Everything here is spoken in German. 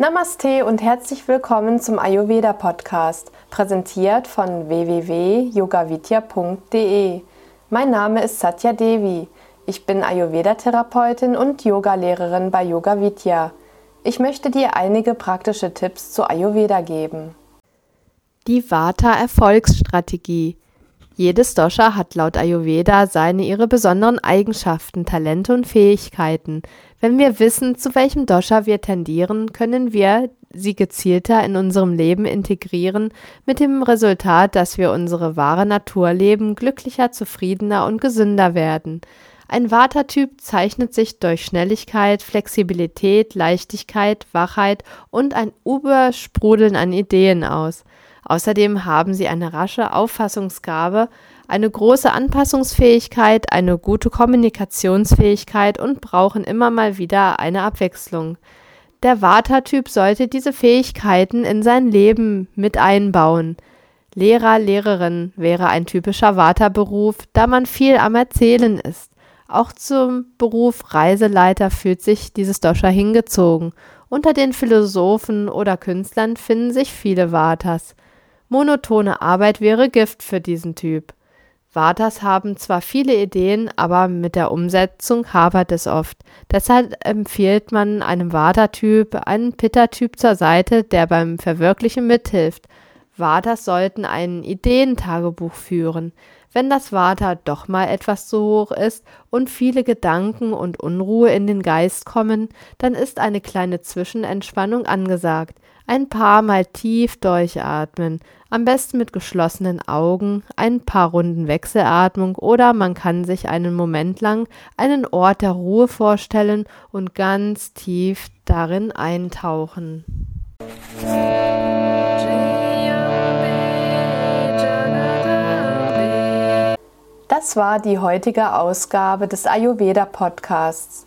Namaste und herzlich willkommen zum Ayurveda Podcast, präsentiert von www.yogavidya.de. Mein Name ist Satya Devi. Ich bin Ayurveda-Therapeutin und Yogalehrerin bei Yoga Vidya. Ich möchte dir einige praktische Tipps zu Ayurveda geben. Die Vata-Erfolgsstrategie. Jedes Dosha hat laut Ayurveda seine ihre besonderen Eigenschaften, Talente und Fähigkeiten. Wenn wir wissen, zu welchem Dosha wir tendieren, können wir sie gezielter in unserem Leben integrieren, mit dem Resultat, dass wir unsere wahre Natur leben, glücklicher, zufriedener und gesünder werden. Ein Vata-Typ zeichnet sich durch Schnelligkeit, Flexibilität, Leichtigkeit, Wachheit und ein Übersprudeln an Ideen aus. Außerdem haben sie eine rasche Auffassungsgabe, eine große Anpassungsfähigkeit, eine gute Kommunikationsfähigkeit und brauchen immer mal wieder eine Abwechslung. Der Vata-Typ sollte diese Fähigkeiten in sein Leben mit einbauen. Lehrer, Lehrerin wäre ein typischer Vata-Beruf, da man viel am Erzählen ist. Auch zum Beruf Reiseleiter fühlt sich dieses Dosha hingezogen. Unter den Philosophen oder Künstlern finden sich viele Vatas. Monotone Arbeit wäre Gift für diesen Typ. Vatas haben zwar viele Ideen, aber mit der Umsetzung hapert es oft. Deshalb empfiehlt man einem Vata-Typ einen Pitta-Typ zur Seite, der beim Verwirklichen mithilft. Vatas sollten ein Ideentagebuch führen. Wenn das Vata doch mal etwas zu hoch ist und viele Gedanken und Unruhe in den Geist kommen, dann ist eine kleine Zwischenentspannung angesagt. Ein paar Mal tief durchatmen, am besten mit geschlossenen Augen, ein paar Runden Wechselatmung oder man kann sich einen Moment lang einen Ort der Ruhe vorstellen und ganz tief darin eintauchen. Das war die heutige Ausgabe des Ayurveda Podcasts.